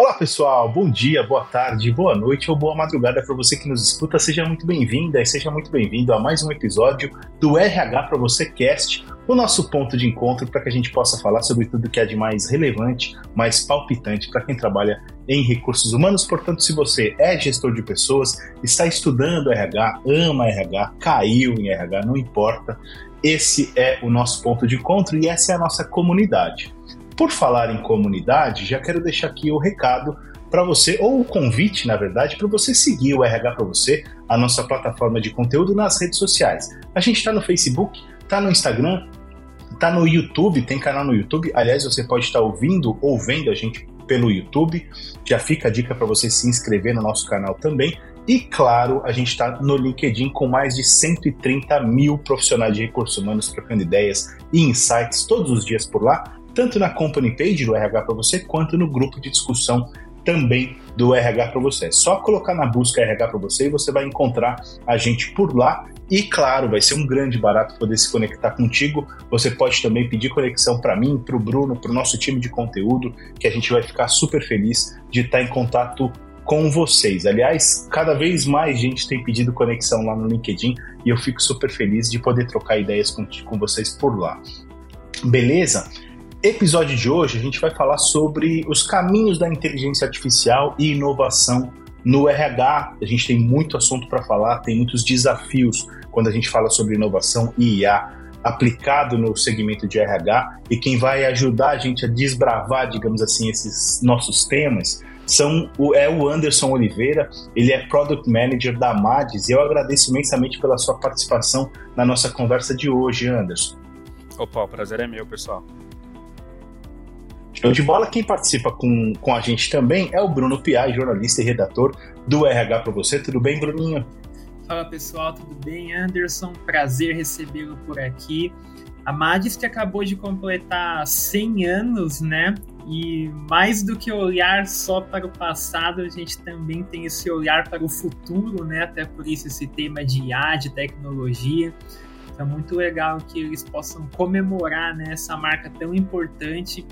Olá pessoal, bom dia, boa tarde, boa noite ou boa madrugada para você que nos escuta. Seja muito bem-vinda e seja muito bem-vindo a mais um episódio do RH para você Cast, o nosso ponto de encontro para que a gente possa falar sobre tudo que é de mais relevante, mais palpitante para quem trabalha em recursos humanos. Portanto, se você é gestor de pessoas, está estudando RH, ama RH, caiu em RH, não importa. Esse é o nosso ponto de encontro e essa é a nossa comunidade. Por falar em comunidade, já quero deixar aqui o recado para você, ou o convite, na verdade, para você seguir o RH para você, a nossa plataforma de conteúdo nas redes sociais. A gente está no Facebook, está no Instagram, está no YouTube, tem canal no YouTube. Aliás, você pode estar ouvindo ou vendo a gente pelo YouTube. Já fica a dica para você se inscrever no nosso canal também. E claro, a gente está no LinkedIn com mais de 130 mil profissionais de recursos humanos trocando ideias e insights todos os dias por lá tanto na company page do RH para você, quanto no grupo de discussão também do RH para você. É só colocar na busca RH para você e você vai encontrar a gente por lá. E claro, vai ser um grande barato poder se conectar contigo. Você pode também pedir conexão para mim, para o Bruno, para o nosso time de conteúdo, que a gente vai ficar super feliz de estar em contato com vocês. Aliás, cada vez mais gente tem pedido conexão lá no LinkedIn e eu fico super feliz de poder trocar ideias com, com vocês por lá. Beleza? Episódio de hoje a gente vai falar sobre os caminhos da inteligência artificial e inovação no RH. A gente tem muito assunto para falar, tem muitos desafios quando a gente fala sobre inovação e IA aplicado no segmento de RH e quem vai ajudar a gente a desbravar, digamos assim, esses nossos temas são é o Anderson Oliveira, ele é Product Manager da Madis e eu agradeço imensamente pela sua participação na nossa conversa de hoje, Anderson. Opa, o prazer é meu, pessoal. Show de bola. Quem participa com, com a gente também é o Bruno Piai, jornalista e redator do RH para você. Tudo bem, Bruninho? Fala pessoal, tudo bem? Anderson, prazer recebê-lo por aqui. A Madis que acabou de completar 100 anos, né? E mais do que olhar só para o passado, a gente também tem esse olhar para o futuro, né? Até por isso esse tema de IA, de tecnologia. Então, é muito legal que eles possam comemorar né, essa marca tão importante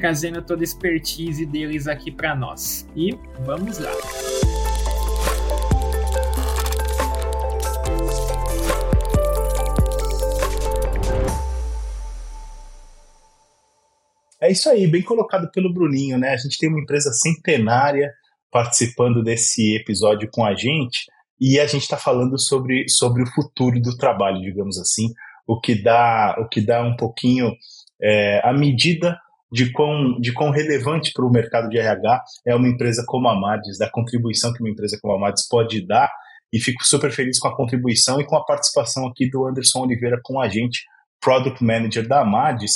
trazendo toda a expertise deles aqui para nós. E vamos lá. É isso aí, bem colocado pelo Bruninho, né? A gente tem uma empresa centenária participando desse episódio com a gente e a gente está falando sobre, sobre o futuro do trabalho, digamos assim, o que dá, o que dá um pouquinho é, a medida de quão, de quão relevante para o mercado de RH é uma empresa como a Madis, da contribuição que uma empresa como a Madis pode dar. E fico super feliz com a contribuição e com a participação aqui do Anderson Oliveira com a gente, Product Manager da Madis.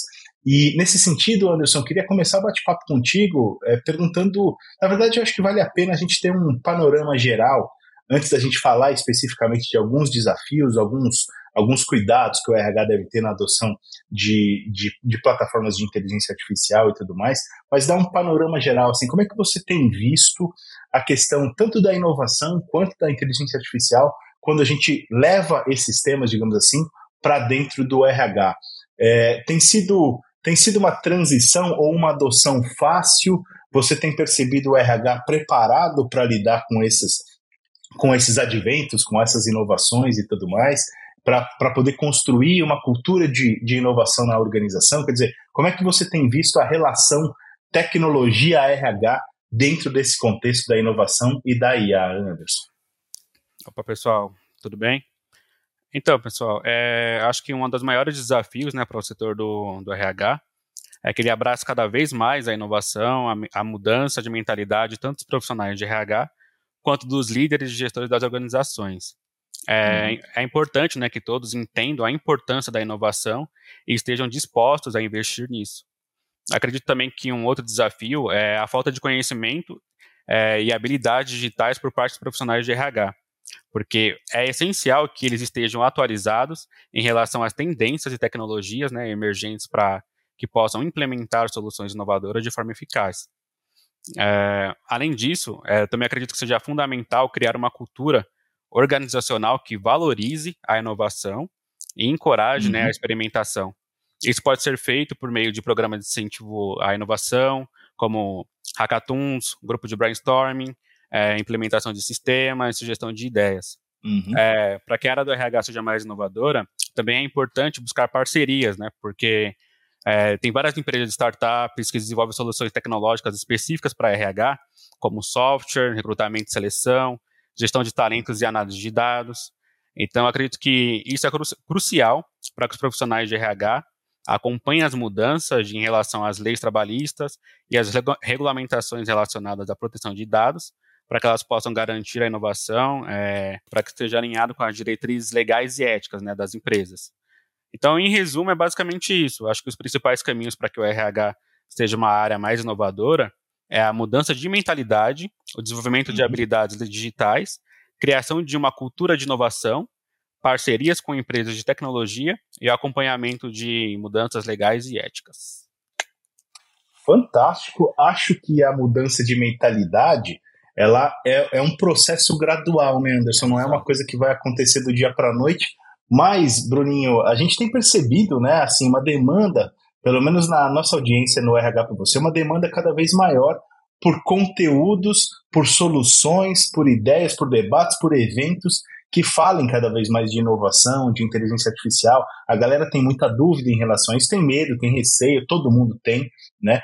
E nesse sentido, Anderson, queria começar o bate-papo contigo é, perguntando. Na verdade, eu acho que vale a pena a gente ter um panorama geral, antes da gente falar especificamente de alguns desafios, alguns alguns cuidados que o RH deve ter na adoção de, de, de, plataformas de inteligência artificial e tudo mais, mas dá um panorama geral, assim, como é que você tem visto a questão tanto da inovação quanto da inteligência artificial quando a gente leva esses temas, digamos assim, para dentro do RH? É, tem sido tem sido uma transição ou uma adoção fácil? Você tem percebido o RH preparado para lidar com esses com esses adventos, com essas inovações e tudo mais? para poder construir uma cultura de, de inovação na organização? Quer dizer, como é que você tem visto a relação tecnologia-RH dentro desse contexto da inovação e da IA, Anderson? Opa, pessoal, tudo bem? Então, pessoal, é, acho que um dos maiores desafios né, para o setor do, do RH é que ele abraça cada vez mais a inovação, a, a mudança de mentalidade, tanto dos profissionais de RH quanto dos líderes e gestores das organizações. É, uhum. é, importante né, que todos entendam a importância da inovação e estejam dispostos a investir nisso. Acredito também que um outro desafio é a falta de conhecimento é, e habilidades digitais por parte dos profissionais de RH, porque é essencial que eles estejam atualizados em relação às tendências e tecnologias né, emergentes para que possam implementar soluções inovadoras de forma eficaz. É, além disso, é, também acredito que seja fundamental criar uma cultura organizacional que valorize a inovação e encoraje uhum. né, a uhum. experimentação. Isso pode ser feito por meio de programas de incentivo à inovação, como hackathons, grupo de brainstorming, é, implementação de sistemas, sugestão de ideias. Uhum. É, Para que a área do RH seja mais inovadora, também é importante buscar parcerias, né? Porque é, tem várias empresas de startups que desenvolvem soluções tecnológicas específicas para RH, como software, recrutamento e seleção, gestão de talentos e análise de dados. Então, acredito que isso é cru crucial para que os profissionais de RH acompanhem as mudanças em relação às leis trabalhistas e às regu regulamentações relacionadas à proteção de dados, para que elas possam garantir a inovação, é, para que esteja alinhado com as diretrizes legais e éticas né, das empresas. Então, em resumo, é basicamente isso. Acho que os principais caminhos para que o RH seja uma área mais inovadora é a mudança de mentalidade, o desenvolvimento de uhum. habilidades digitais, criação de uma cultura de inovação, parcerias com empresas de tecnologia e acompanhamento de mudanças legais e éticas. Fantástico. Acho que a mudança de mentalidade ela é, é um processo gradual, né, Anderson? Não é uma coisa que vai acontecer do dia para a noite. Mas, Bruninho, a gente tem percebido, né, assim, uma demanda, pelo menos na nossa audiência no RH para você, uma demanda cada vez maior por conteúdos, por soluções, por ideias, por debates, por eventos que falem cada vez mais de inovação, de inteligência artificial. A galera tem muita dúvida em relação a isso, tem medo, tem receio, todo mundo tem, né?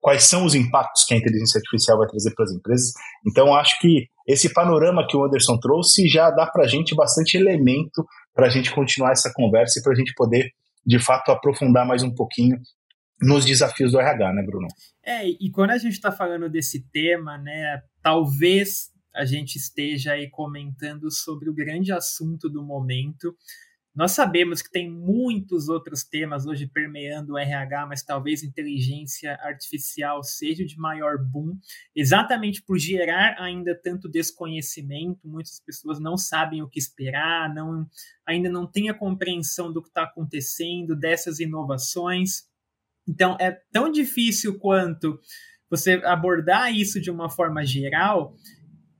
Quais são os impactos que a inteligência artificial vai trazer para as empresas. Então, acho que esse panorama que o Anderson trouxe já dá para a gente bastante elemento para a gente continuar essa conversa e para a gente poder, de fato, aprofundar mais um pouquinho nos desafios do RH, né, Bruno? É, e quando a gente está falando desse tema, né, talvez a gente esteja aí comentando sobre o grande assunto do momento. Nós sabemos que tem muitos outros temas hoje permeando o RH, mas talvez inteligência artificial seja de maior boom, exatamente por gerar ainda tanto desconhecimento. Muitas pessoas não sabem o que esperar, não, ainda não têm a compreensão do que está acontecendo, dessas inovações. Então, é tão difícil quanto você abordar isso de uma forma geral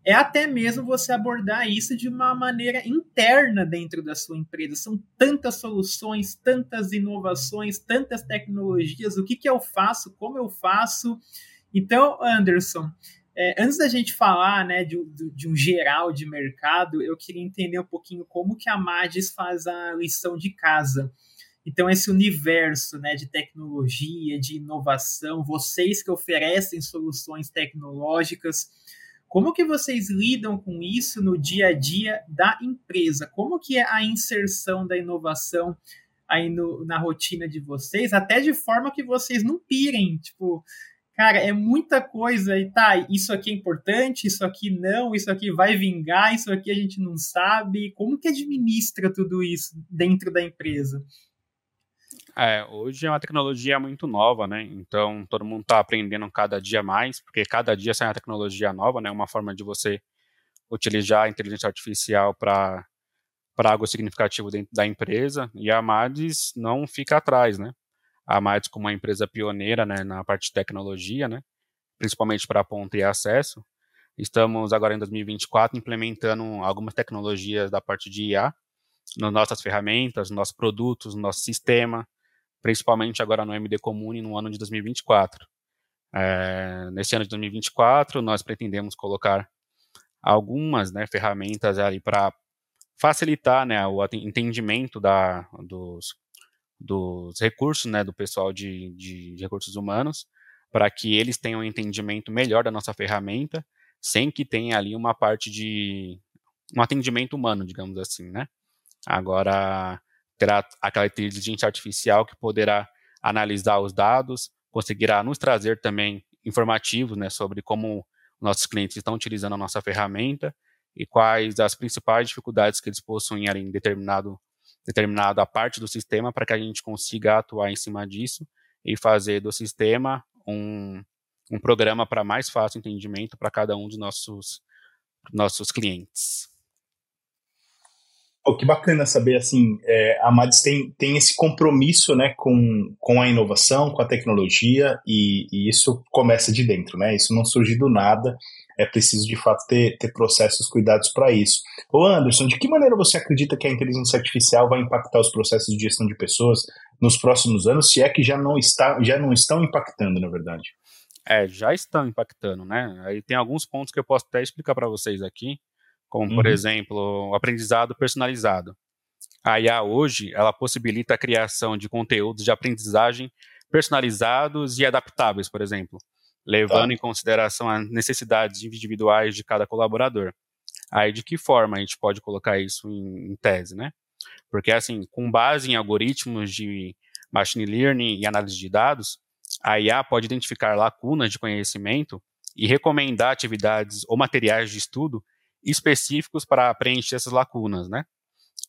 é até mesmo você abordar isso de uma maneira interna dentro da sua empresa. São tantas soluções, tantas inovações, tantas tecnologias. O que, que eu faço? Como eu faço? Então, Anderson, é, antes da gente falar né, de, de, um geral de mercado, eu queria entender um pouquinho como que a Magis faz a lição de casa. Então, esse universo né, de tecnologia, de inovação, vocês que oferecem soluções tecnológicas, como que vocês lidam com isso no dia a dia da empresa? Como que é a inserção da inovação aí no, na rotina de vocês, até de forma que vocês não pirem, tipo, cara, é muita coisa e tá, isso aqui é importante, isso aqui não, isso aqui vai vingar, isso aqui a gente não sabe. Como que administra tudo isso dentro da empresa? É, hoje é uma tecnologia muito nova, né? Então todo mundo está aprendendo cada dia mais, porque cada dia sai uma tecnologia nova, né? Uma forma de você utilizar a inteligência artificial para para algo significativo dentro da empresa. E a Madis não fica atrás, né? A Madis como uma empresa pioneira, né, na parte de tecnologia, né? Principalmente para ponto e acesso. Estamos agora em 2024 implementando algumas tecnologias da parte de IA nas nossas ferramentas, nos nossos produtos, no nosso sistema, principalmente agora no MD Comune no ano de 2024. É, nesse ano de 2024, nós pretendemos colocar algumas né, ferramentas ali para facilitar né, o entendimento da, dos, dos recursos né, do pessoal de, de, recursos humanos, para que eles tenham um entendimento melhor da nossa ferramenta, sem que tenha ali uma parte de um atendimento humano, digamos assim, né? Agora, terá aquela inteligência artificial que poderá analisar os dados, conseguirá nos trazer também informativos né, sobre como nossos clientes estão utilizando a nossa ferramenta e quais as principais dificuldades que eles possuem em determinado determinada parte do sistema para que a gente consiga atuar em cima disso e fazer do sistema um, um programa para mais fácil entendimento para cada um dos nossos, nossos clientes. Oh, que bacana saber, assim, é, a Madis tem, tem esse compromisso, né, com, com a inovação, com a tecnologia, e, e, isso começa de dentro, né, isso não surge do nada, é preciso, de fato, ter, ter processos cuidados para isso. Ô Anderson, de que maneira você acredita que a inteligência artificial vai impactar os processos de gestão de pessoas nos próximos anos, se é que já não, está, já não estão impactando, na verdade? É, já estão impactando, né? Aí tem alguns pontos que eu posso até explicar para vocês aqui, como, uhum. por exemplo, o aprendizado personalizado. A IA hoje, ela possibilita a criação de conteúdos de aprendizagem personalizados e adaptáveis, por exemplo, levando tá. em consideração as necessidades individuais de cada colaborador. Aí, de que forma a gente pode colocar isso em, em tese, né? Porque, assim, com base em algoritmos de machine learning e análise de dados, a IA pode identificar lacunas de conhecimento e recomendar atividades ou materiais de estudo específicos para preencher essas lacunas, né?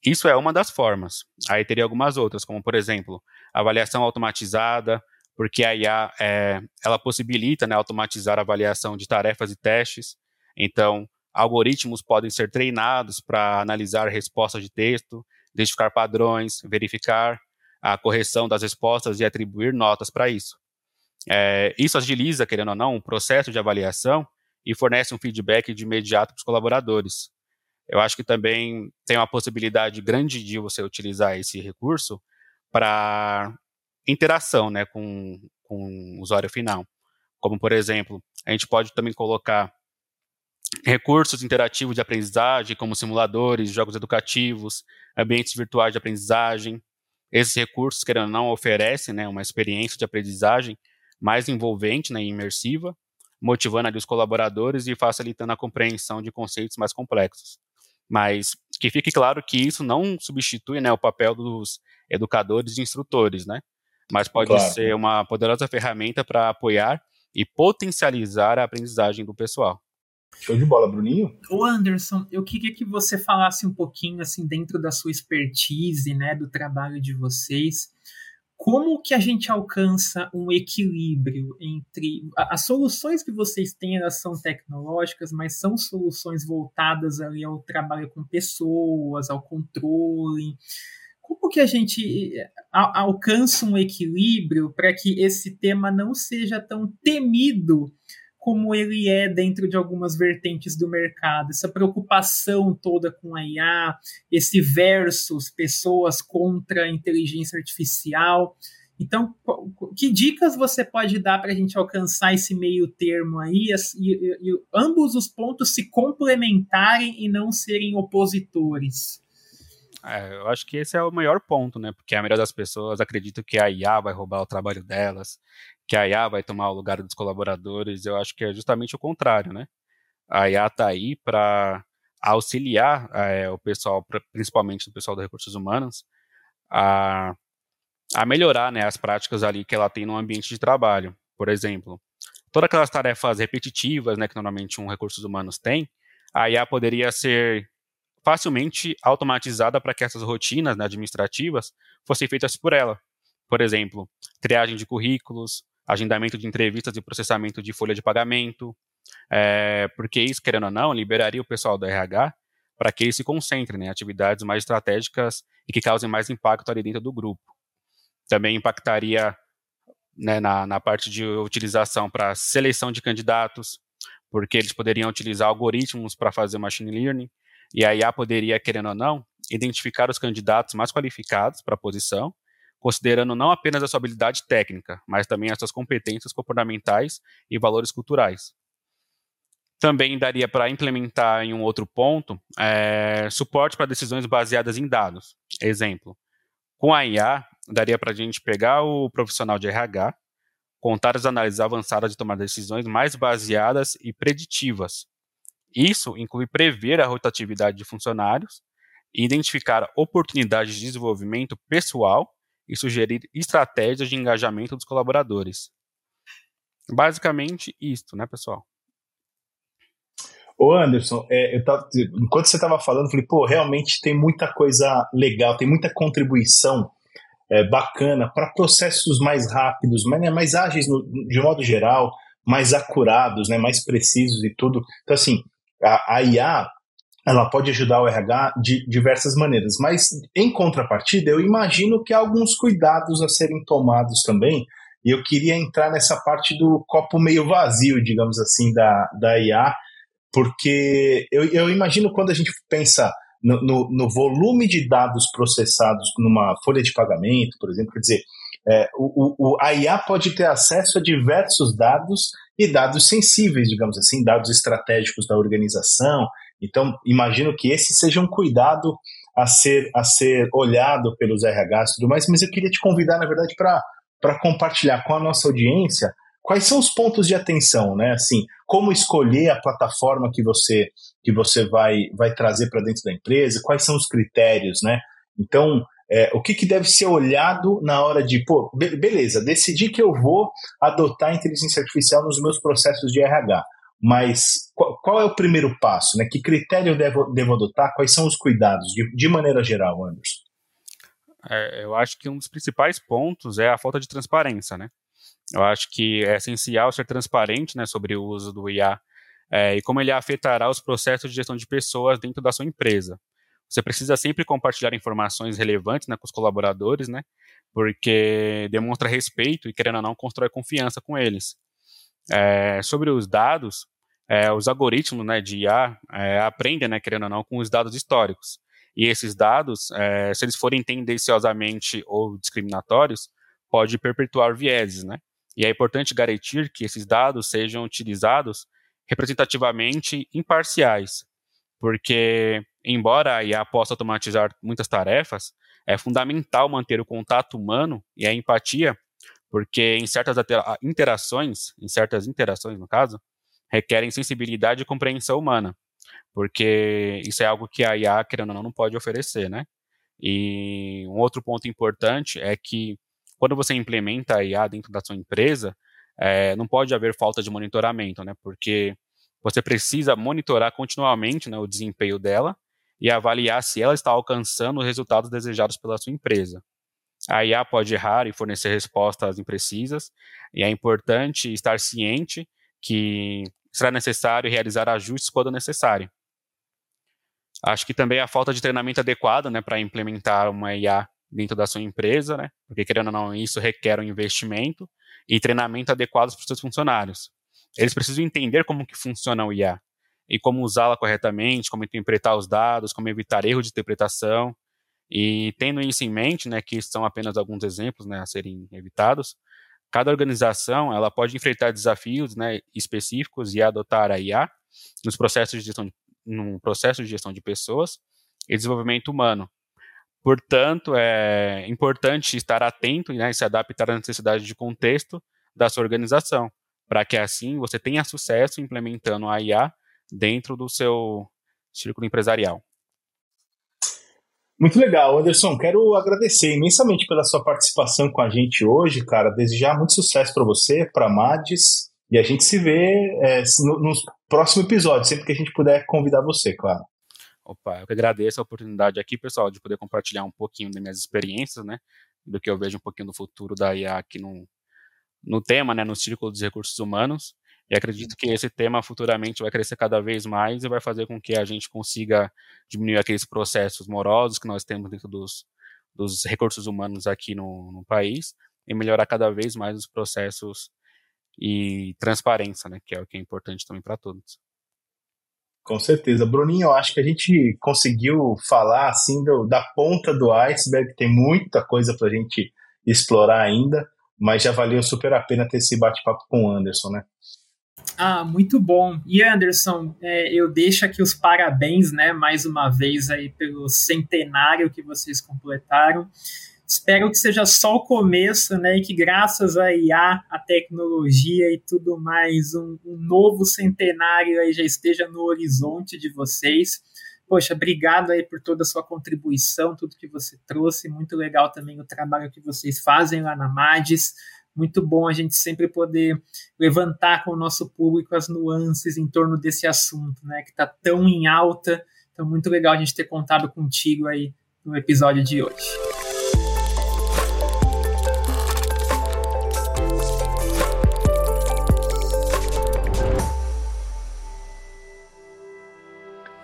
Isso é uma das formas. Aí teria algumas outras, como por exemplo, avaliação automatizada, porque a IA é, ela possibilita né, automatizar a avaliação de tarefas e testes. Então, algoritmos podem ser treinados para analisar respostas de texto, identificar padrões, verificar a correção das respostas e atribuir notas para isso. É, isso agiliza, querendo ou não, o processo de avaliação e fornece um feedback de imediato para os colaboradores. Eu acho que também tem uma possibilidade grande de você utilizar esse recurso para interação né, com, com o usuário final. Como, por exemplo, a gente pode também colocar recursos interativos de aprendizagem, como simuladores, jogos educativos, ambientes virtuais de aprendizagem. Esses recursos, querendo ou não, oferecem né, uma experiência de aprendizagem mais envolvente né, e imersiva, motivando ali os colaboradores e facilitando a compreensão de conceitos mais complexos. Mas que fique claro que isso não substitui né, o papel dos educadores e instrutores, né? Mas pode claro. ser uma poderosa ferramenta para apoiar e potencializar a aprendizagem do pessoal. Show de bola, Bruninho. Ô Anderson, eu queria que você falasse um pouquinho assim dentro da sua expertise, né, do trabalho de vocês, como que a gente alcança um equilíbrio entre as soluções que vocês têm elas são tecnológicas mas são soluções voltadas ali ao trabalho com pessoas ao controle. Como que a gente eh, alcança um equilíbrio para que esse tema não seja tão temido como ele é dentro de algumas vertentes do mercado, essa preocupação toda com a IA, esse versus pessoas contra a inteligência artificial. Então, que dicas você pode dar para a gente alcançar esse meio termo aí e, e, e ambos os pontos se complementarem e não serem opositores? É, eu acho que esse é o maior ponto, né? Porque a maioria das pessoas acredita que a IA vai roubar o trabalho delas, que a IA vai tomar o lugar dos colaboradores. Eu acho que é justamente o contrário, né? A IA está aí para auxiliar é, o pessoal, principalmente o pessoal dos recursos humanos, a, a melhorar né, as práticas ali que ela tem no ambiente de trabalho. Por exemplo, todas aquelas tarefas repetitivas né, que normalmente um recursos humanos tem, a IA poderia ser facilmente automatizada para que essas rotinas né, administrativas fossem feitas por ela. Por exemplo, triagem de currículos, agendamento de entrevistas e processamento de folha de pagamento, é, porque isso, querendo ou não, liberaria o pessoal do RH para que eles se concentrem em atividades mais estratégicas e que causem mais impacto ali dentro do grupo. Também impactaria né, na, na parte de utilização para seleção de candidatos, porque eles poderiam utilizar algoritmos para fazer machine learning, e a IA poderia, querendo ou não, identificar os candidatos mais qualificados para a posição considerando não apenas a sua habilidade técnica, mas também as suas competências comportamentais e valores culturais. Também daria para implementar em um outro ponto é, suporte para decisões baseadas em dados. Exemplo, com a IA, daria para a gente pegar o profissional de RH, contar as análises avançadas de tomar decisões mais baseadas e preditivas. Isso inclui prever a rotatividade de funcionários identificar oportunidades de desenvolvimento pessoal e sugerir estratégias de engajamento dos colaboradores. Basicamente isto, né, pessoal? Ô Anderson, é, tava, enquanto você estava falando, eu falei, pô, realmente tem muita coisa legal, tem muita contribuição é, bacana para processos mais rápidos, mais, né, mais ágeis no, de modo geral, mais acurados, né, mais precisos e tudo. Então, assim, a, a IA ela pode ajudar o RH de diversas maneiras, mas em contrapartida, eu imagino que há alguns cuidados a serem tomados também, e eu queria entrar nessa parte do copo meio vazio, digamos assim, da, da IA, porque eu, eu imagino quando a gente pensa no, no, no, volume de dados processados numa folha de pagamento, por exemplo, quer dizer, é, o, o, a IA pode ter acesso a diversos dados e dados sensíveis, digamos assim, dados estratégicos da organização. Então, imagino que esse seja um cuidado a ser, a ser olhado pelos RHs e tudo mais, mas eu queria te convidar, na verdade, para compartilhar com a nossa audiência quais são os pontos de atenção, né? Assim, como escolher a plataforma que você que você vai vai trazer para dentro da empresa, quais são os critérios, né? Então, é, o que, que deve ser olhado na hora de, pô, be beleza, decidi que eu vou adotar a inteligência artificial nos meus processos de RH, mas qual, qual é o primeiro passo, né? Que critério eu devo, devo adotar? Quais são os cuidados, de, de maneira geral, Anderson? É, eu acho que um dos principais pontos é a falta de transparência, né? Eu acho que é essencial ser transparente né, sobre o uso do IA é, e como ele afetará os processos de gestão de pessoas dentro da sua empresa. Você precisa sempre compartilhar informações relevantes né, com os colaboradores, né, porque demonstra respeito e, querendo ou não, constrói confiança com eles. É, sobre os dados, é, os algoritmos né, de IA é, aprendem, né, querendo ou não, com os dados históricos. E esses dados, é, se eles forem tendenciosamente ou discriminatórios, pode perpetuar vieses, né? E é importante garantir que esses dados sejam utilizados representativamente imparciais, porque, embora a IA possa automatizar muitas tarefas, é fundamental manter o contato humano e a empatia, porque em certas interações, em certas interações no caso, requerem sensibilidade e compreensão humana, porque isso é algo que a IA, querendo ou não, não pode oferecer, né? E um outro ponto importante é que quando você implementa a IA dentro da sua empresa, é, não pode haver falta de monitoramento, né? Porque você precisa monitorar continuamente né, o desempenho dela e avaliar se ela está alcançando os resultados desejados pela sua empresa. A IA pode errar e fornecer respostas imprecisas, e é importante estar ciente que será necessário realizar ajustes quando necessário. Acho que também a falta de treinamento adequado né, para implementar uma IA dentro da sua empresa, né? Porque querendo ou não, isso requer um investimento e treinamento adequado para os seus funcionários. Eles precisam entender como que funciona o IA e como usá-la corretamente, como interpretar os dados, como evitar erro de interpretação. E tendo isso em mente, né, que são apenas alguns exemplos, né, a serem evitados, cada organização ela pode enfrentar desafios, né, específicos e adotar a IA nos processos de gestão de, num processo de gestão de pessoas e desenvolvimento humano, Portanto, é importante estar atento né, e se adaptar à necessidade de contexto da sua organização, para que assim você tenha sucesso implementando a IA dentro do seu círculo empresarial. Muito legal, Anderson. Quero agradecer imensamente pela sua participação com a gente hoje, cara. Desejar muito sucesso para você, para a Madis, e a gente se vê é, no, no próximo episódio, sempre que a gente puder convidar você, claro. Opa, eu que agradeço a oportunidade aqui, pessoal, de poder compartilhar um pouquinho das minhas experiências, né? Do que eu vejo um pouquinho do futuro da IA aqui no, no tema, né? No círculo dos recursos humanos. E acredito que esse tema futuramente vai crescer cada vez mais e vai fazer com que a gente consiga diminuir aqueles processos morosos que nós temos dentro dos, dos recursos humanos aqui no, no país e melhorar cada vez mais os processos e transparência, né? Que é o que é importante também para todos. Com certeza. Bruninho, eu acho que a gente conseguiu falar assim do, da ponta do iceberg, tem muita coisa para a gente explorar ainda, mas já valeu super a pena ter esse bate-papo com o Anderson, né? Ah, muito bom. E Anderson, é, eu deixo aqui os parabéns, né, mais uma vez aí pelo centenário que vocês completaram. Espero que seja só o começo, né? E que graças a IA, a tecnologia e tudo mais, um, um novo centenário aí já esteja no horizonte de vocês. Poxa, obrigado aí por toda a sua contribuição, tudo que você trouxe. Muito legal também o trabalho que vocês fazem lá na MADES. Muito bom a gente sempre poder levantar com o nosso público as nuances em torno desse assunto, né? Que está tão em alta. Então, muito legal a gente ter contado contigo aí no episódio de hoje.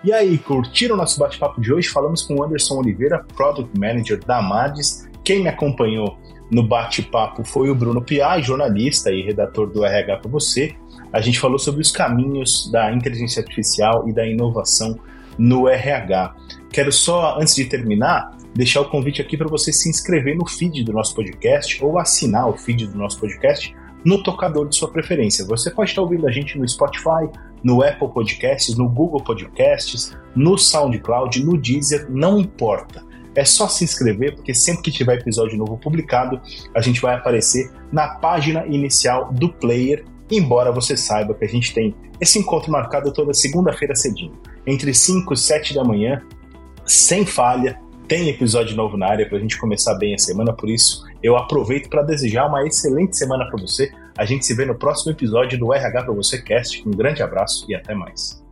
E aí, curtiram o nosso bate-papo de hoje? Falamos com o Anderson Oliveira, Product Manager da Amades. Quem me acompanhou no bate-papo foi o Bruno Piai, jornalista e redator do RH para você. A gente falou sobre os caminhos da inteligência artificial e da inovação no RH. Quero só, antes de terminar, deixar o convite aqui para você se inscrever no feed do nosso podcast ou assinar o feed do nosso podcast no tocador de sua preferência. Você pode estar ouvindo a gente no Spotify, no Apple Podcasts, no Google Podcasts, no SoundCloud, no Deezer, não importa. É só se inscrever, porque sempre que tiver episódio novo publicado, a gente vai aparecer na página inicial do player, embora você saiba que a gente tem esse encontro marcado toda segunda-feira cedinho, entre 5 e 7 da manhã, sem falha, tem episódio novo na área para a gente começar bem a semana, por isso eu aproveito para desejar uma excelente semana para você. A gente se vê no próximo episódio do RH para você Cast. Um grande abraço e até mais.